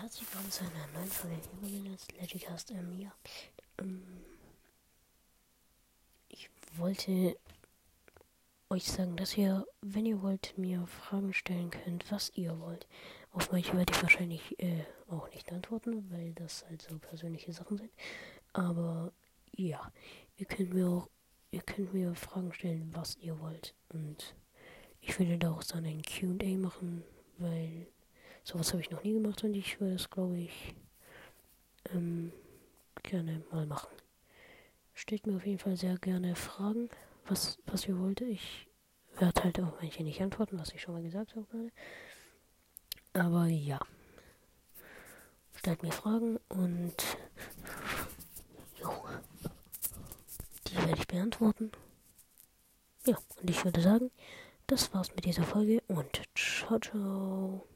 herzlich willkommen zu einer neuen Folge Überminus Legicast. Ähm, ja, ähm, ich wollte euch sagen, dass ihr, wenn ihr wollt, mir Fragen stellen könnt, was ihr wollt. Auf manche werde ich wahrscheinlich äh, auch nicht antworten, weil das halt so persönliche Sachen sind. Aber ja, ihr könnt mir auch, ihr könnt mir Fragen stellen, was ihr wollt. Und ich würde daraus dann ein QA machen, weil sowas habe ich noch nie gemacht und ich würde es, glaube ich, ähm, gerne mal machen. Stellt mir auf jeden Fall sehr gerne Fragen, was, was ihr wollt. Ich werde halt auch manche nicht antworten, was ich schon mal gesagt habe gerade. Aber ja. Stellt mir Fragen und jo, die werde ich beantworten. Ja, und ich würde sagen, das war's mit dieser Folge und ciao, ciao.